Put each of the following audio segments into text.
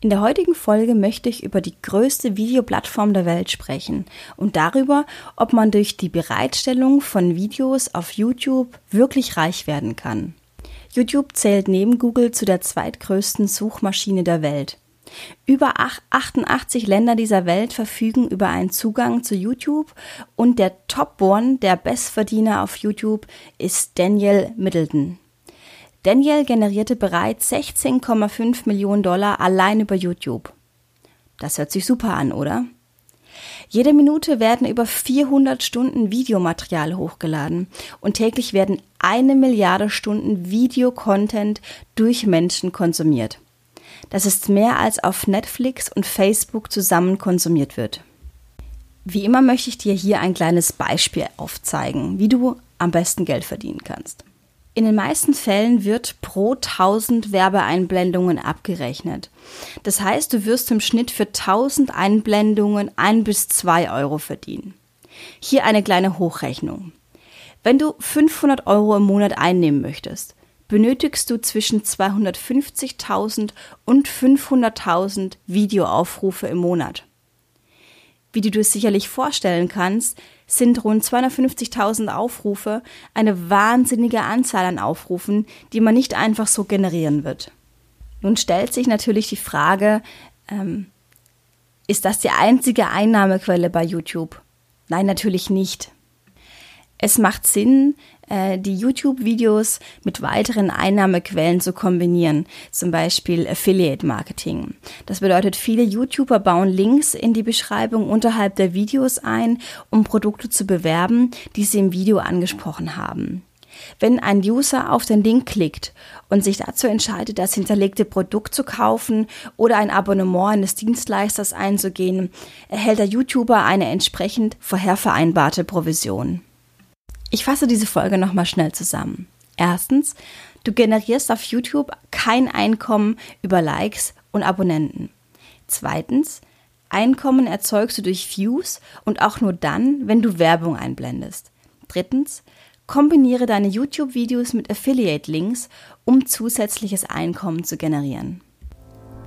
In der heutigen Folge möchte ich über die größte Videoplattform der Welt sprechen und darüber, ob man durch die Bereitstellung von Videos auf YouTube wirklich reich werden kann. YouTube zählt neben Google zu der zweitgrößten Suchmaschine der Welt. Über 88 Länder dieser Welt verfügen über einen Zugang zu YouTube und der Top One der Bestverdiener auf YouTube ist Daniel Middleton. Daniel generierte bereits 16,5 Millionen Dollar allein über YouTube. Das hört sich super an, oder? Jede Minute werden über 400 Stunden Videomaterial hochgeladen und täglich werden eine Milliarde Stunden Videocontent durch Menschen konsumiert. Das ist mehr als auf Netflix und Facebook zusammen konsumiert wird. Wie immer möchte ich dir hier ein kleines Beispiel aufzeigen, wie du am besten Geld verdienen kannst. In den meisten Fällen wird pro 1000 Werbeeinblendungen abgerechnet. Das heißt, du wirst im Schnitt für 1000 Einblendungen 1 bis 2 Euro verdienen. Hier eine kleine Hochrechnung. Wenn du 500 Euro im Monat einnehmen möchtest, benötigst du zwischen 250.000 und 500.000 Videoaufrufe im Monat. Wie du dir sicherlich vorstellen kannst, sind rund 250.000 Aufrufe eine wahnsinnige Anzahl an Aufrufen, die man nicht einfach so generieren wird. Nun stellt sich natürlich die Frage, ähm, ist das die einzige Einnahmequelle bei YouTube? Nein, natürlich nicht. Es macht Sinn, äh, die YouTube-Videos mit weiteren Einnahmequellen zu kombinieren, zum Beispiel Affiliate Marketing. Das bedeutet, viele YouTuber bauen Links in die Beschreibung unterhalb der Videos ein, um Produkte zu bewerben, die sie im Video angesprochen haben. Wenn ein User auf den Link klickt und sich dazu entscheidet, das hinterlegte Produkt zu kaufen oder ein Abonnement eines Dienstleisters einzugehen, erhält der YouTuber eine entsprechend vorher vereinbarte Provision. Ich fasse diese Folge nochmal schnell zusammen. Erstens, du generierst auf YouTube kein Einkommen über Likes und Abonnenten. Zweitens, Einkommen erzeugst du durch Views und auch nur dann, wenn du Werbung einblendest. Drittens, kombiniere deine YouTube-Videos mit Affiliate-Links, um zusätzliches Einkommen zu generieren.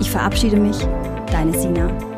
Ich verabschiede mich, deine Sina.